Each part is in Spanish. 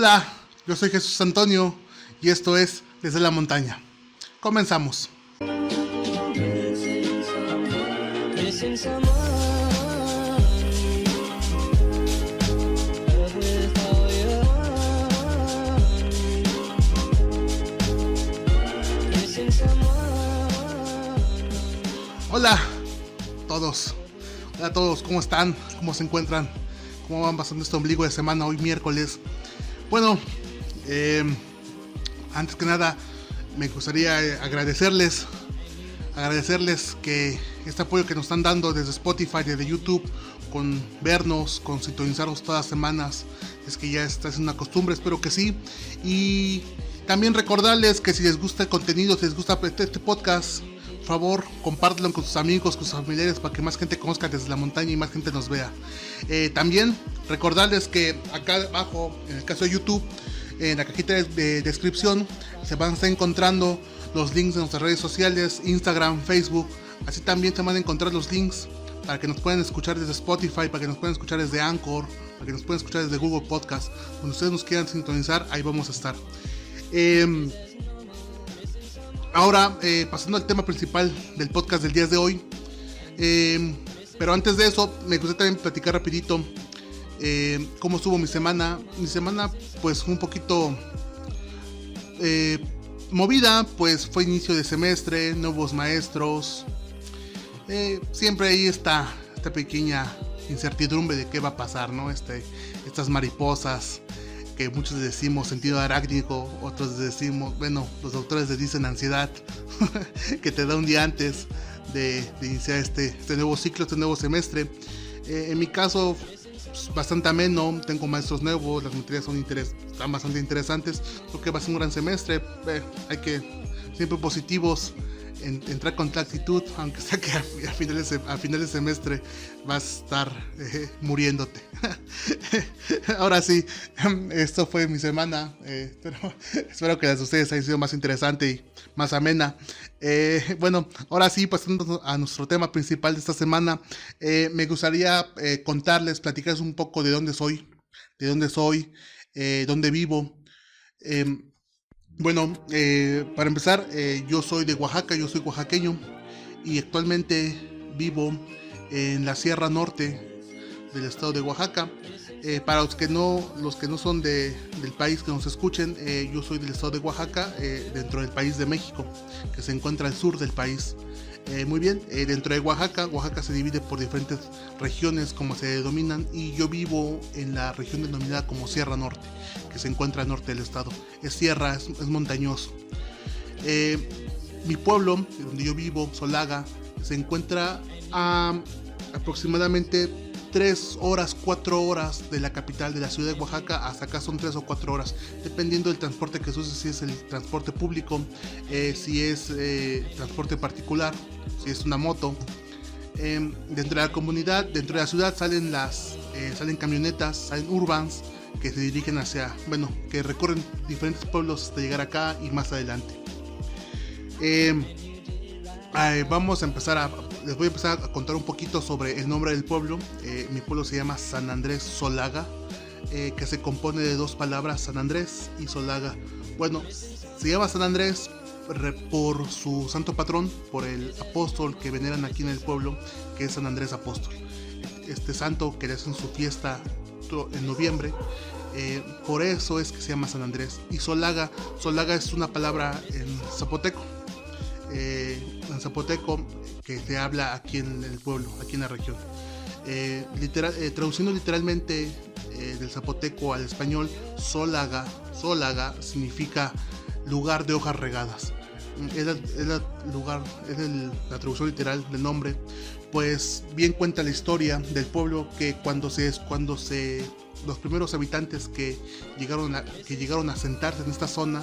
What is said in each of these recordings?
Hola, yo soy Jesús Antonio y esto es Desde la Montaña. Comenzamos. Hola todos, hola a todos, ¿cómo están? ¿Cómo se encuentran? ¿Cómo van pasando este ombligo de semana hoy miércoles? Bueno, eh, antes que nada me gustaría eh, agradecerles, agradecerles que este apoyo que nos están dando desde Spotify, desde YouTube, con vernos, con sintonizarnos todas las semanas, es que ya está es una costumbre, espero que sí. Y también recordarles que si les gusta el contenido, si les gusta este, este podcast, favor, compártelo con sus amigos, con sus familiares, para que más gente conozca desde la montaña y más gente nos vea. Eh, también recordarles que acá abajo, en el caso de YouTube, en la cajita de, descripción se van a estar encontrando los links de nuestras redes sociales, Instagram, Facebook. Así también se van a encontrar los links para que nos puedan escuchar desde Spotify, para que nos puedan escuchar desde Anchor, para que nos puedan escuchar desde Google Podcast. Donde ustedes nos quieran sintonizar, ahí vamos a estar. Eh, ahora, eh, pasando al tema principal del podcast del día de hoy. Eh, pero antes de eso, me gustaría también platicar rapidito eh, cómo estuvo mi semana. Mi semana pues un poquito movida, pues fue inicio de semestre, nuevos maestros. Siempre ahí está esta pequeña incertidumbre de qué va a pasar, ¿no? Este, estas mariposas que muchos decimos sentido arácnico, otros decimos, bueno, los doctores les dicen ansiedad, que te da un día antes de, de iniciar este, este, nuevo ciclo, este nuevo semestre. Eh, en mi caso, pues, bastante ameno, tengo maestros nuevos, las materias son interes están bastante interesantes, creo que va a ser un gran semestre, eh, hay que siempre positivos, en, entrar con la actitud, aunque sea que a, a, finales, a finales de semestre vas a estar eh, muriéndote. Ahora sí, esto fue mi semana, eh, pero espero que las de ustedes haya sido más interesante y más amena. Eh, bueno, ahora sí, pasando a nuestro tema principal de esta semana, eh, me gustaría eh, contarles, platicarles un poco de dónde soy, de dónde soy, eh, dónde vivo. Em, bueno, para empezar, yo soy de Oaxaca, yo soy oaxaqueño y actualmente vivo en la Sierra Norte del estado de Oaxaca. Eh, para los que no, los que no son de, del país que nos escuchen, eh, yo soy del estado de Oaxaca, eh, dentro del país de México, que se encuentra al sur del país. Muy bien, dentro de Oaxaca, Oaxaca se divide por diferentes regiones como se denominan y yo vivo en la región denominada como Sierra Norte, que se encuentra al norte del estado. Es sierra, es, montañoso. mi pueblo, donde yo vivo, Solaga, se encuentra a aproximadamente 3 horas, 4 horas de la capital de la ciudad de Oaxaca, hasta acá son 3 o 4 horas, dependiendo del transporte que se use, si es el transporte público, eh, si es eh, transporte particular, si es una moto. Eh, dentro de la comunidad, dentro de la ciudad salen las eh, salen camionetas, salen urbans que se dirigen hacia, bueno, que recorren diferentes pueblos hasta llegar acá y más adelante. vamos a empezar a les voy a empezar a contar un poquito sobre el nombre del pueblo. Eh, mi pueblo se llama San Andrés Solaga, eh, que se compone de dos palabras, San Andrés y Solaga. Bueno, se llama San Andrés por su santo patrón, por el apóstol que veneran aquí en el pueblo, que es San Andrés Apóstol. Este santo que le hacen su fiesta en noviembre, eh, por eso es que se llama San Andrés. Y Solaga, Solaga es una palabra en zapoteco. Eh, en zapoteco que se habla aquí en el pueblo, aquí en la región. Eh, literal, eh, traduciendo literalmente eh, del zapoteco al español, Solaga, Solaga significa lugar de hojas regadas. Es, la, lugar, es la traducción literal del nombre. Pues bien cuenta la historia del pueblo que cuando se cuando se los primeros habitantes que llegaron a, que llegaron a sentarse en esta zona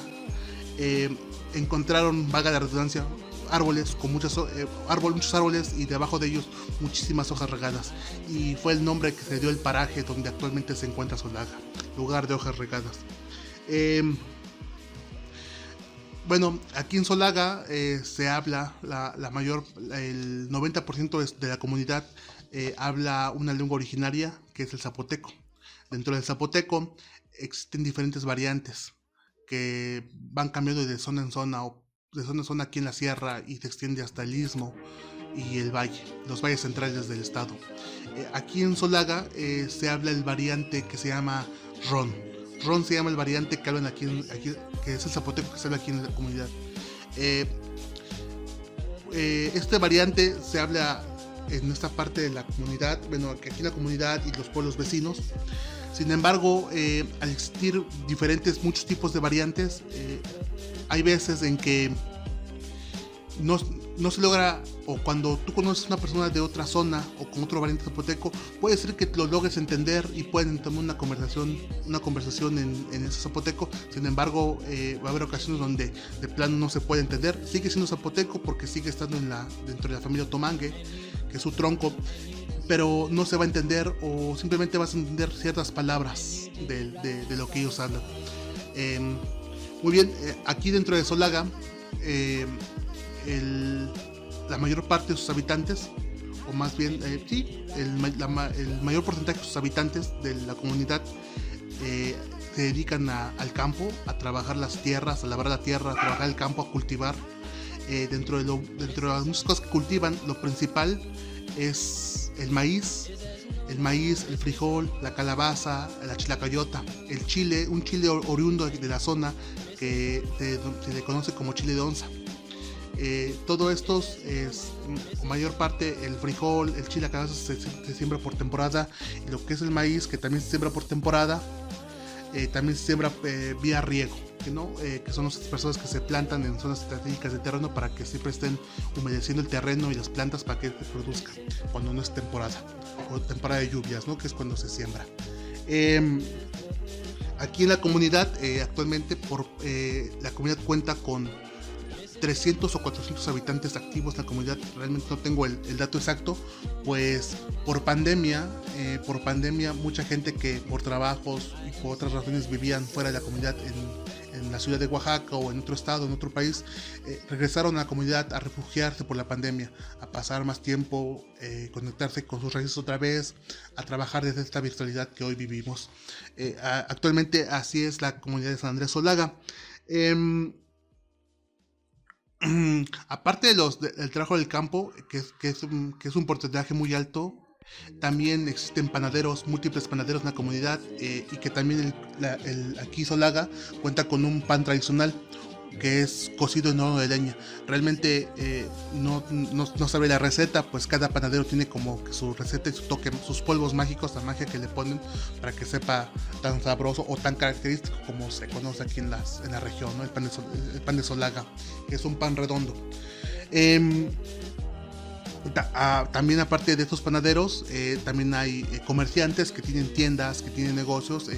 eh, encontraron, vaga la redundancia, árboles con muchas, eh, muchos árboles y debajo de ellos muchísimas hojas regadas. Y fue el nombre que se dio el paraje donde actualmente se encuentra Solaga, lugar de hojas regadas. Eh, bueno, aquí en Solaga eh, se habla, la, la, mayor, el 90% de la comunidad eh, habla una lengua originaria que es el zapoteco. Dentro del zapoteco existen diferentes variantes que van cambiando de zona en zona o de zona en zona aquí en la sierra y se extiende hasta el istmo y el valle, los valles centrales del estado. Eh, aquí en Solaga eh, se habla el variante que se llama Ron. Ron se llama el variante que hablan aquí, aquí que es el zapoteco que se habla aquí en la comunidad. Eh, este variante se habla en esta parte de la comunidad, bueno, aquí en la comunidad y los pueblos vecinos. Sin embargo, al existir diferentes, muchos tipos de variantes, hay veces en que no, no se logra, o cuando tú conoces a una persona de otra zona o con otro variante zapoteco, puede ser que lo logres entender y pueden tener una conversación, una conversación en, en ese zapoteco. Sin embargo, eh, va a haber ocasiones donde de plano no se puede entender. Sigue siendo zapoteco porque sigue estando en la, dentro de la familia Tomangue, que es su tronco, pero no se va a entender o simplemente vas a entender ciertas palabras de, de, lo que ellos hablan. Em, muy bien, eh, aquí dentro de Solaga, eh, la mayor parte de sus habitantes, o más bien, eh, sí, el, mayor porcentaje de sus habitantes de la comunidad eh, se dedican al campo, a trabajar las tierras, a labrar la tierra, a trabajar el campo, a cultivar. Eh, dentro, de lo, dentro de las cosas que cultivan, lo principal es el maíz, el maíz, el frijol, la calabaza, la chilacayota, el chile, un chile oriundo de la zona que se le conoce como chile de onza. Eh, todo esto es, mayor parte, el frijol, el chile, a se, se, siembra por temporada, y lo que es el maíz, que también se siembra por temporada, eh, también se siembra eh, vía riego, ¿no? que son las personas que se plantan en zonas estratégicas de terreno para que siempre estén humedeciendo el terreno y las plantas para que se produzca cuando no es temporada, o temporada de lluvias, ¿no? que es cuando se siembra. Em, aquí en la comunidad, actualmente, por, la comunidad cuenta con 300 o 400 habitantes activos en la comunidad, realmente no tengo el, dato exacto, pues por pandemia, eh, por pandemia mucha gente que por trabajos y por otras razones vivían fuera de la comunidad en, la ciudad de Oaxaca o en otro estado, en otro país, eh, regresaron a la comunidad a refugiarse por la pandemia, a pasar más tiempo, eh, conectarse con sus raíces otra vez, a trabajar desde esta virtualidad que hoy vivimos. actualmente así es la comunidad de San Andrés Solaga. Aparte de los, del trabajo del campo, que es, que, es un, que porcentaje muy alto, también existen panaderos, múltiples panaderos en la comunidad eh, y que también el, aquí Solaga cuenta con un pan tradicional, que es cocido en horno de leña. Realmente eh, no, no, sabe la receta, pues cada panadero tiene como que su receta y su toque, sus polvos mágicos, la magia que le ponen para que sepa tan sabroso o tan característico como se conoce aquí en, las, en la región, el, pan de, el pan de Solaga, que es un pan redondo. Em, ah, también aparte de estos panaderos, eh, también hay eh, comerciantes que tienen tiendas, que tienen negocios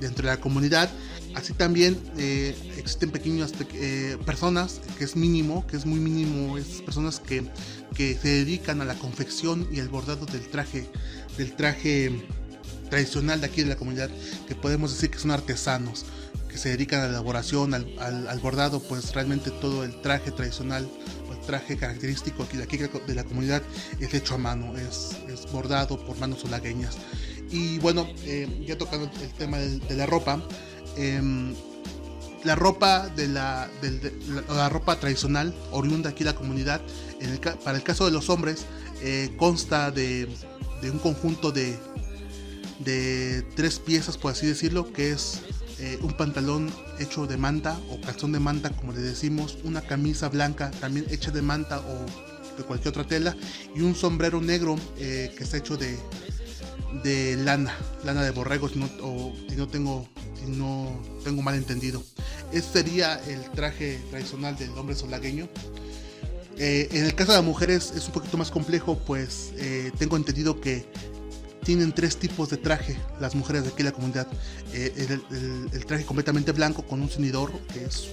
dentro de la comunidad Así también eh, existen pequeñas eh, personas, que es mínimo, que es muy mínimo, es personas que, que, se dedican a la confección y el bordado del traje, del traje tradicional de aquí de la comunidad, que podemos decir que son artesanos, que se dedican a la elaboración, al, al, bordado, pues realmente todo el traje tradicional o el traje característico aquí de, aquí de la comunidad es hecho a mano, es, bordado por manos solagueñas. Y bueno, eh, ya tocando el tema de la ropa, Em, la ropa de la, la, ropa tradicional oriunda aquí la comunidad para el caso de los hombres eh, consta de, un conjunto de, de tres piezas por así decirlo que es eh, un pantalón hecho de manta o calzón de manta como le decimos una camisa blanca también hecha de manta o de cualquier otra tela y un sombrero negro eh, que está hecho de, de lana lana de borregos o si no tengo no tengo mal entendido. Este sería el traje tradicional del hombre solagueño. Eh, en el caso de las mujeres es un poquito más complejo, pues eh, tengo entendido que tienen tres tipos de traje las mujeres de aquí en la comunidad. Eh, el, traje completamente blanco con un cinidor, que es,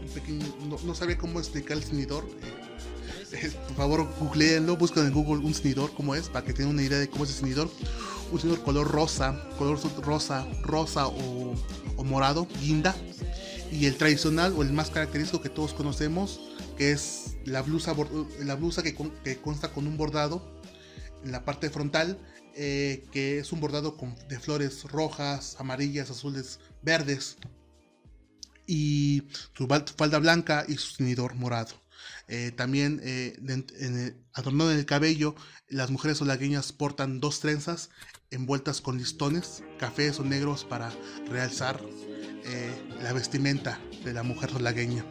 un pequeño, no, sabía cómo explicar el cinidor. por favor, googleenlo, busquen en Google un cinidor, cómo es, para que tengan una idea de cómo es el cinidor un señor color rosa, color rosa, rosa o, morado, guinda. Y el tradicional o el más característico que todos conocemos, que es la blusa, la blusa que, consta con un bordado en la parte frontal, eh, que es un bordado de flores rojas, amarillas, azules, verdes, y su falda blanca y su ceñidor morado. Eh, también eh, en, adornado en el cabello, las mujeres solagueñas portan dos trenzas envueltas con listones, cafés o negros para realzar la vestimenta de la mujer solagueña.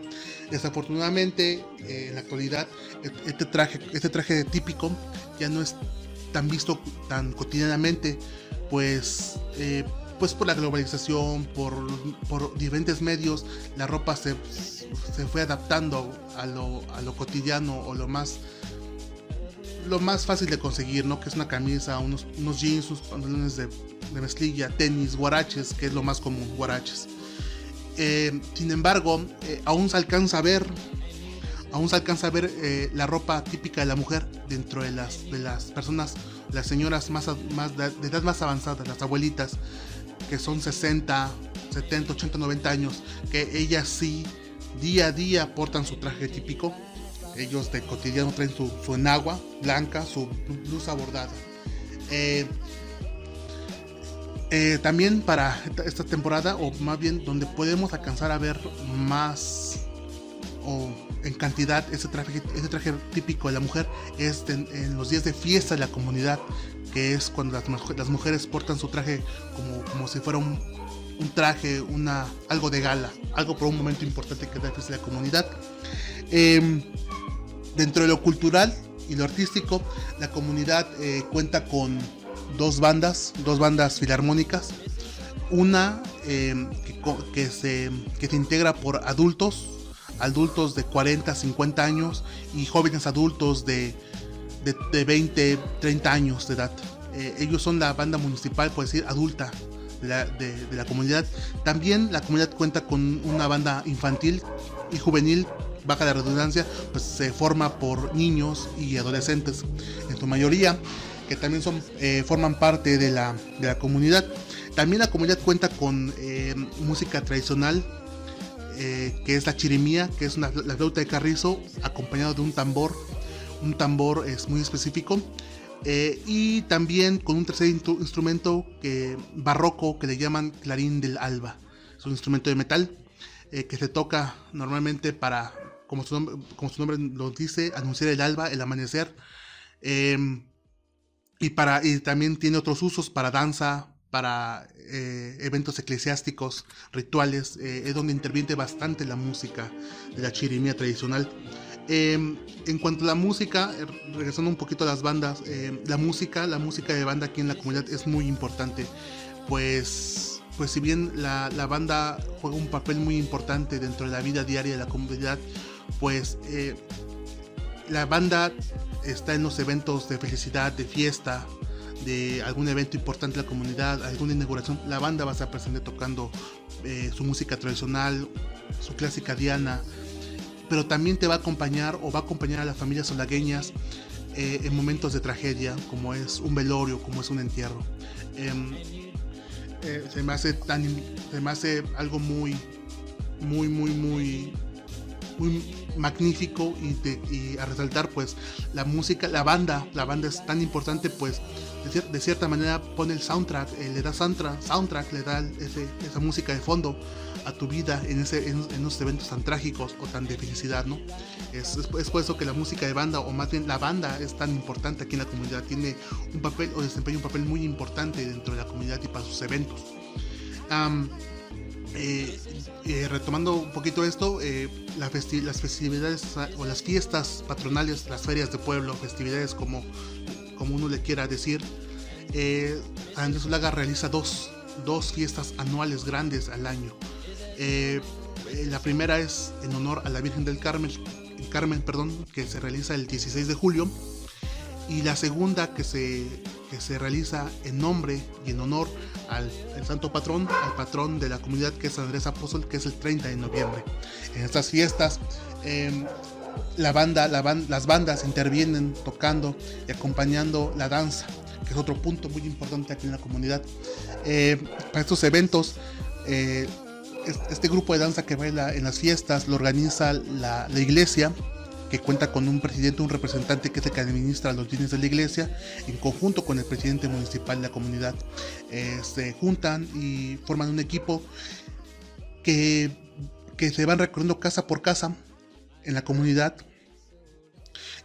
Desafortunadamente, en la actualidad, e-, este traje, este traje típico ya no es tan visto tan cotidianamente, pues, eh, pues por la globalización, por, por, diferentes medios, la ropa se, se fue adaptando a lo, a lo, cotidiano o lo más lo más fácil de conseguir, ¿no? Que es una camisa, unos, jeans, unos pantalones de, de mezclilla, tenis, guaraches, que es lo más común, guaraches. Eh, sin embargo, eh, aún se alcanza a ver aún se alcanza a ver eh, la ropa típica de la mujer dentro de las, de las personas, las señoras más, más de, edad más avanzada, las abuelitas, que son 60, 70, 80, 90 años, que ellas sí día a día portan su traje típico. Ellos de cotidiano traen su, enagua blanca, su blusa bordada. Eh, eh, también para esta temporada, o más bien donde podemos alcanzar a ver más o en cantidad ese traje, ese traje típico de la mujer es en, los días de fiesta de la comunidad, que es cuando las, mujeres portan su traje como, como si fuera un, un, traje, una, algo de gala, algo por un momento importante que es la fiesta de la comunidad. Em, dentro de lo cultural y lo artístico, la comunidad eh, cuenta con dos bandas, dos bandas filarmónicas. Una em, que, se, que se integra por adultos adultos de 40, 50 años y jóvenes adultos de, de, 20, 30 años de edad. Eh, ellos son la banda municipal, por decir, adulta de la, de, la, comunidad. También la comunidad cuenta con una banda infantil y juvenil, baja de redundancia, pues se forma por niños y adolescentes, en su mayoría, que también son, eh, forman parte de la, de la comunidad. También la comunidad cuenta con eh, música tradicional eh, que es la chirimía, que es una, la flauta de carrizo, acompañado de un tambor. Un tambor es muy específico. Eh, y también con un tercer instrumento que, barroco que le llaman clarín del alba. Es un instrumento de metal eh, que se toca normalmente para, como su, nombre, como su nombre lo dice, anunciar el alba, el amanecer. y, para, y también tiene otros usos para danza, para eh, eventos eclesiásticos, rituales, eh, es donde interviene bastante la música de la chirimía tradicional. Em, en cuanto a la música, eh, regresando un poquito a las bandas, la música, la música de banda aquí en la comunidad es muy importante, pues, pues si bien la, la banda juega un papel muy importante dentro de la vida diaria de la comunidad, pues la banda está en los eventos de felicidad, de fiesta, de algún evento importante de la comunidad, alguna inauguración, la banda va a estar presente tocando eh, su música tradicional, su clásica diana, pero también te va a acompañar o va a acompañar a las familias solagueñas eh, en momentos de tragedia, como es un velorio, como es un entierro. Em, eh, se me hace tan, se me hace algo muy, muy, muy, muy, muy magnífico y, a resaltar pues la música, la banda, la banda es tan importante pues de, cierta manera pone el soundtrack, eh, le da soundtrack, soundtrack le da esa música de fondo a tu vida en, ese, eventos tan trágicos o tan de felicidad, ¿no? Es, es, por eso que la música de banda, o más bien la banda, es tan importante aquí en la comunidad, tiene un papel o desempeña un papel muy importante dentro de la comunidad y para sus eventos. Eh, eh, retomando un poquito esto, las festividades o las fiestas patronales, las ferias de pueblo, festividades como como uno le quiera decir, eh, Andrés Ulaga realiza dos, dos, fiestas anuales grandes al año. Eh, eh, la primera es en honor a la Virgen del Carmen, Carmen perdón, que se realiza el 16 de julio. Y la segunda que se, que se realiza en nombre y en honor al santo patrón, al patrón de la comunidad que es Andrés Apóstol, que es el 30 de noviembre. En estas fiestas em, la banda, las bandas intervienen tocando y acompañando la danza, que es otro punto muy importante aquí en la comunidad. Eh, para estos eventos, eh, este grupo de danza que baila en las fiestas lo organiza la, iglesia, que cuenta con un presidente, un representante que es el que administra los bienes de la iglesia, en conjunto con el presidente municipal de la comunidad. Eh, se juntan y forman un equipo que, que se van recorriendo casa por casa en la comunidad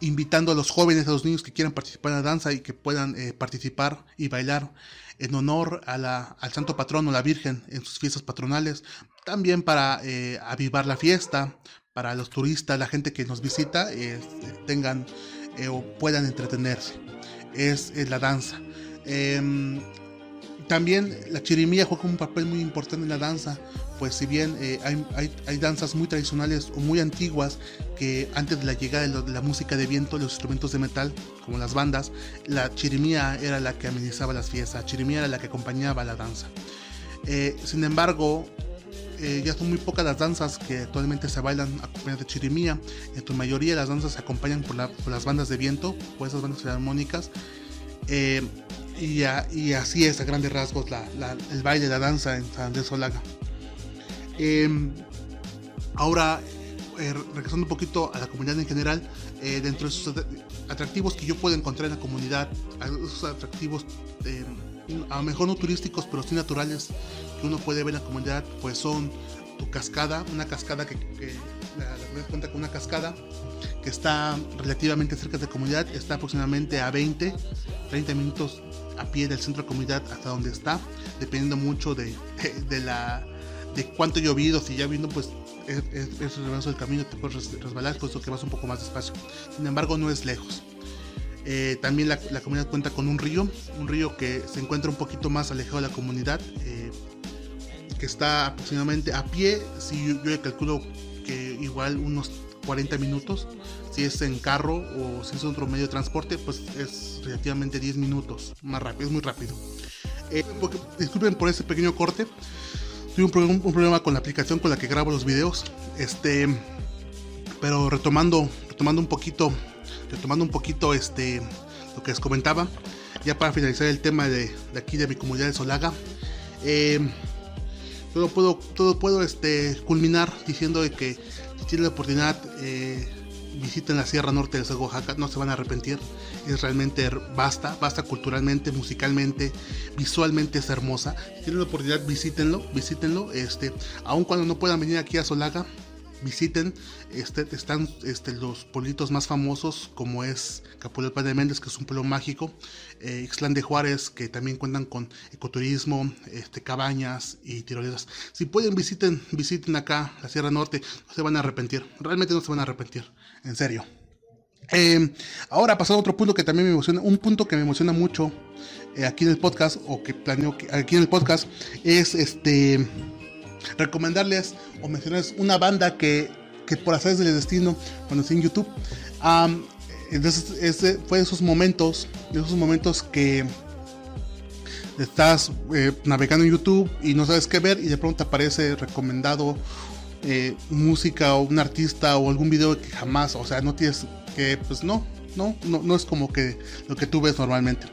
invitando a los jóvenes, a los niños que quieran participar en la danza y que puedan eh, participar y bailar en honor a la, al santo patrono, la Virgen, en sus fiestas patronales. También para eh, avivar la fiesta, para los turistas, la gente que nos visita, eh, tengan o puedan entretenerse. Es, es la danza. Em, también la chirimía juega un papel muy importante en la danza, pues si bien eh, hay, danzas muy tradicionales o muy antiguas que antes de la llegada de, la música de viento, los instrumentos de metal, como las bandas, la chirimía era la que amenizaba las fiestas, la chirimía era la que acompañaba la danza. Eh, sin embargo, eh, ya son muy pocas las danzas que actualmente se bailan acompañadas de chirimía. En su mayoría las danzas se acompañan por, las bandas de viento, por esas bandas armónicas. Y, así es a grandes rasgos el baile, la danza en San Andrés Solaga. Em, ahora, eh, regresando un poquito a la comunidad en general, eh, dentro de esos atractivos que yo puedo encontrar en la comunidad, esos atractivos em, a lo mejor no turísticos, pero sí naturales uno puede ver en la comunidad, pues son tu cascada, una cascada que, la, la cuenta con una cascada que está relativamente cerca de la comunidad, está aproximadamente a 20, 30 minutos a pie del centro de comunidad hasta donde está, dependiendo mucho de, de la de cuánto llovido, si ya vino pues es, es, el del camino, te puedes resbalar, por eso que vas un poco más despacio. Sin embargo, no es lejos. Eh, también la, la, comunidad cuenta con un río, un río que se encuentra un poquito más alejado de la comunidad, eh, que está aproximadamente a pie, si yo, yo calculo que igual unos 40 minutos. Si es en carro o si es otro medio de transporte, pues es relativamente 10 minutos. Más rápido, es muy rápido. Eh, disculpen por ese pequeño corte. Tuve un, problema con la aplicación con la que grabo los videos. Este. Pero retomando. Retomando un poquito. Retomando un poquito este. Lo que les comentaba. Ya para finalizar el tema de, de aquí de mi comunidad de Solaga. Eh, todo puedo, todo puedo este, culminar diciendo que si tienen la oportunidad, eh, visiten la Sierra Norte de Oaxaca, no se van a arrepentir. Es realmente basta, basta culturalmente, musicalmente, visualmente es hermosa. Si tienen la oportunidad, visítenlo, visítenlo. Este, aun cuando no puedan venir aquí a Solaga, visiten. Este, están este, los pueblitos más famosos, como es Capulpa de Méndez, que es un pueblo mágico, eh, Ixtlán de Juárez, que también cuentan con ecoturismo, este, cabañas y tiroleras. Si pueden, visiten, visiten acá la Sierra Norte, no se van a arrepentir, realmente no se van a arrepentir, en serio. Eh, ahora pasando a otro punto que también me emociona, un punto que me emociona mucho eh, aquí en el podcast, o que planeo aquí en el podcast, es este recomendarles o mencionarles una banda que, que por hacer del destino conocí en YouTube. entonces, ese fue de esos momentos, esos momentos que estás eh, navegando en YouTube y no sabes qué ver y de pronto aparece recomendado eh, música o un artista o algún video que jamás, o sea, no tienes que, pues no, no, no, es como que lo que tú ves normalmente.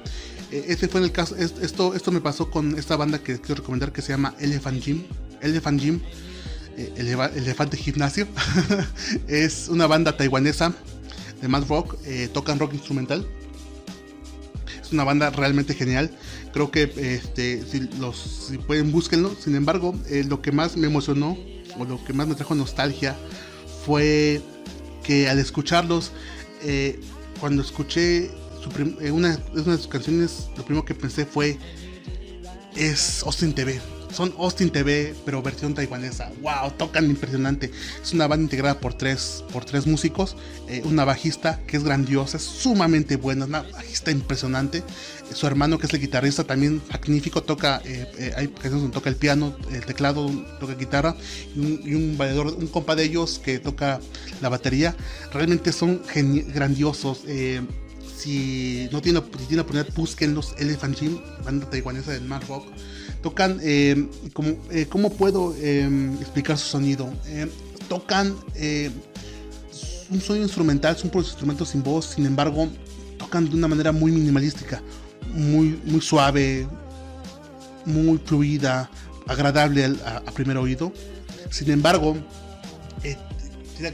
Eh, este fue el caso, esto, esto me pasó con esta banda que quiero recomendar que se llama Elephant Gym. Elephant Gym, eh, Elefante Gimnasio. es una banda taiwanesa de mad rock, eh, tocan rock instrumental. Es una banda realmente genial. Creo que este, si, los, pueden búsquenlo. Sin embargo, lo que más me emocionó o lo que más me trajo nostalgia fue que al escucharlos, cuando escuché eh, una, una de sus canciones, lo primero que pensé fue, es Austin TV. Son Austin TV, pero versión taiwanesa. ¡Wow! Tocan impresionante. Es una banda integrada por tres, por tres músicos. Eh, una bajista que es grandiosa, es sumamente buena, una bajista impresionante. su hermano, que es el guitarrista, también magnífico. Toca, eh, hay canciones toca el piano, el teclado, toca guitarra. Y un, y un compa de ellos que toca la batería. Realmente son grandiosos si no tienen, si tienen oportunidad, busquen los Elephant Gym, banda taiwanesa del Mad. Tocan, eh, como, eh, ¿cómo puedo em, explicar su sonido? Em, tocan eh, un sonido instrumental, son puros instrumentos sin voz, sin embargo, tocan de una manera muy minimalística, muy, muy suave, muy fluida, agradable a, primer oído. Sin embargo, esta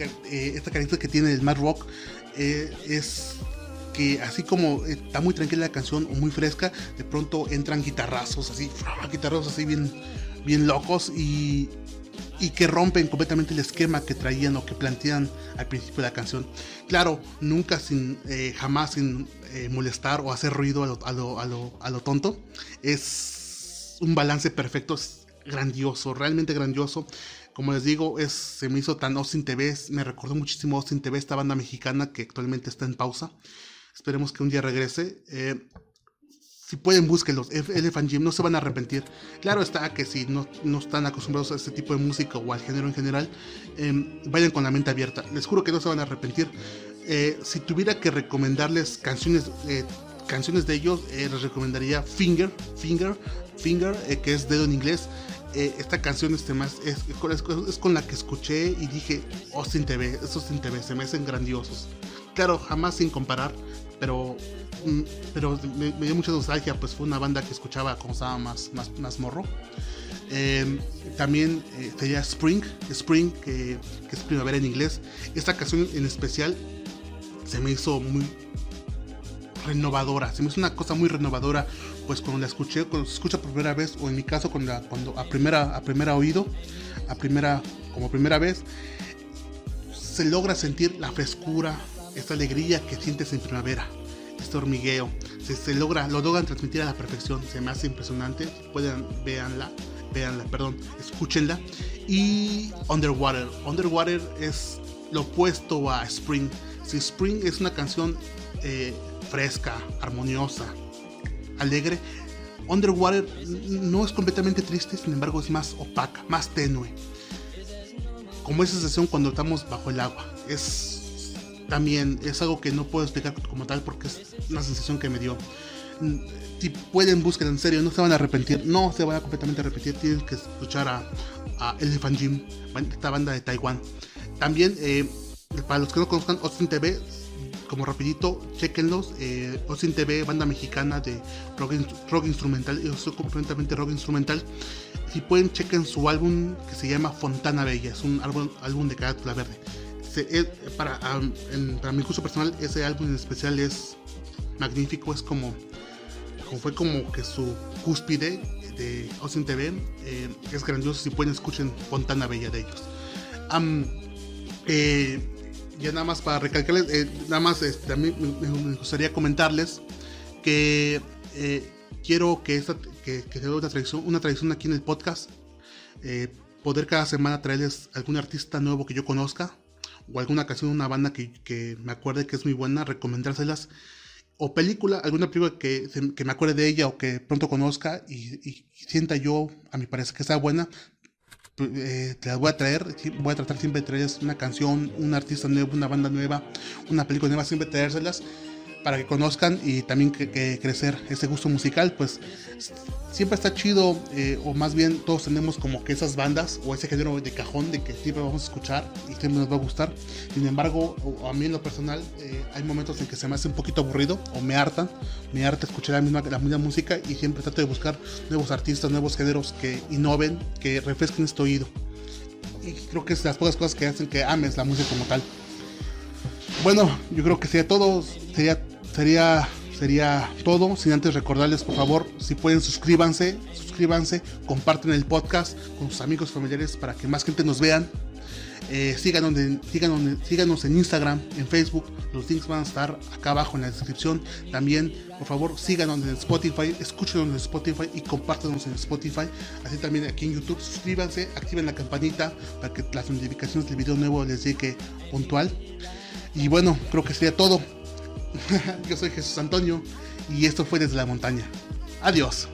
característica que tiene el mad rock es que así como está muy tranquila la canción o muy fresca, de pronto entran guitarrazos así, guitarrazos así bien, bien locos y, y que rompen completamente el esquema que traían o que plantean al principio de la canción. Claro, nunca sin, eh, jamás sin eh, molestar o hacer ruido a lo, a, lo, a, lo, a lo, tonto. Es un balance perfecto, es grandioso, realmente grandioso. Como les digo, es, se me hizo tan Austin TV, me recordó muchísimo Austin TV, esta banda mexicana que actualmente está en pausa. Esperemos que un día regrese. Eh, si pueden, búsquenlos. Elephant Gym, no se van a arrepentir. Claro está que si no, no están acostumbrados a este tipo de música o al género en general, eh, vayan con la mente abierta. Les juro que no se van a arrepentir. Eh, si tuviera que recomendarles canciones, eh, canciones de ellos, eh, les recomendaría Finger, Finger, Finger, que es dedo en inglés. esta canción este más, es, con la que escuché y dije, Austin TV, Austin TV, se me hacen grandiosos. Claro, jamás sin comparar, pero Mm, pero me, dio mucha nostalgia, pues fue una banda que escuchaba cuando estaba más, más, más morro. Eh, también sería Spring, Spring, que, que, es primavera en inglés. Esta canción en especial se me hizo muy renovadora, se me hizo una cosa muy renovadora, pues cuando la escuché, cuando se escucha por primera vez, o en mi caso cuando, cuando a primera, a primera oído, a primera, como primera vez, se logra sentir la frescura, esta alegría que sientes en primavera este hormigueo. Se, se, logra, lo logran transmitir a la perfección. Se me hace impresionante. Pueden, véanla, véanla, perdón, escúchenla. Y Underwater. Underwater es lo opuesto a Spring. Si Spring es una canción eh, fresca, armoniosa, alegre, Underwater no es completamente triste, sin embargo es más opaca, más tenue. Como esa sensación cuando estamos bajo el agua. Es también es algo que no puedo explicar como tal porque es una sensación que me dio. Si pueden, buscar en serio, no se van a arrepentir, no se van a completamente arrepentir, tienen que escuchar a, a Elephant Gym, esta banda de Taiwán. También, eh, para los que no conozcan Austin TV, como rapidito, chequenlos. Eh, TV, banda mexicana de rock, rock instrumental, yo soy completamente rock instrumental. Si pueden, chequen su álbum que se llama Fontana Bella, es un álbum, álbum de carátula verde para, en, para mi gusto personal, ese álbum en especial es magnífico, es como, fue como que su cúspide de Austin TV, eh, es grandioso, si pueden escuchen Fontana Bella de ellos. Um, ya nada más para recalcarles, eh, nada más este, me, gustaría comentarles que quiero que esta que, que sea una tradición, una tradición aquí en el podcast, poder cada semana traerles algún artista nuevo que yo conozca, o alguna canción de una banda que, me acuerde que es muy buena, recomendárselas. O película, alguna película que, que me acuerde de ella o que pronto conozca y, y sienta yo, a mi parecer, que está buena, eh, te las voy a traer. Voy a tratar siempre de traerles una canción, un artista nuevo, una banda nueva, una película nueva, siempre traérselas para que conozcan y también que, crecer ese gusto musical, pues siempre está chido, eh, o más bien todos tenemos como que esas bandas o ese género de cajón de que siempre vamos a escuchar y siempre nos va a gustar. Sin embargo, a mí en lo personal, eh, hay momentos en que se me hace un poquito aburrido o me hartan, me harta escuchar la misma, la misma música y siempre trato de buscar nuevos artistas, nuevos géneros que innoven, que refresquen este oído. Y creo que es las pocas cosas que hacen que ames la música como tal. Bueno, yo creo que sería todo, sería sería, sería todo. Sin antes recordarles, por favor, si pueden suscríbanse, suscríbanse, comparten el podcast con sus amigos familiares para que más gente nos vean. Eh, síganos, en, síganos, en Instagram, en Facebook, los links van a estar acá abajo en la descripción. También, por favor, síganos en Spotify, escúchenos en Spotify y compártanos en Spotify. Así también aquí en YouTube, suscríbanse, activen la campanita para que las notificaciones del video nuevo les llegue puntual. Y bueno, creo que sería todo. Yo soy Jesús Antonio y esto fue desde la montaña. Adiós.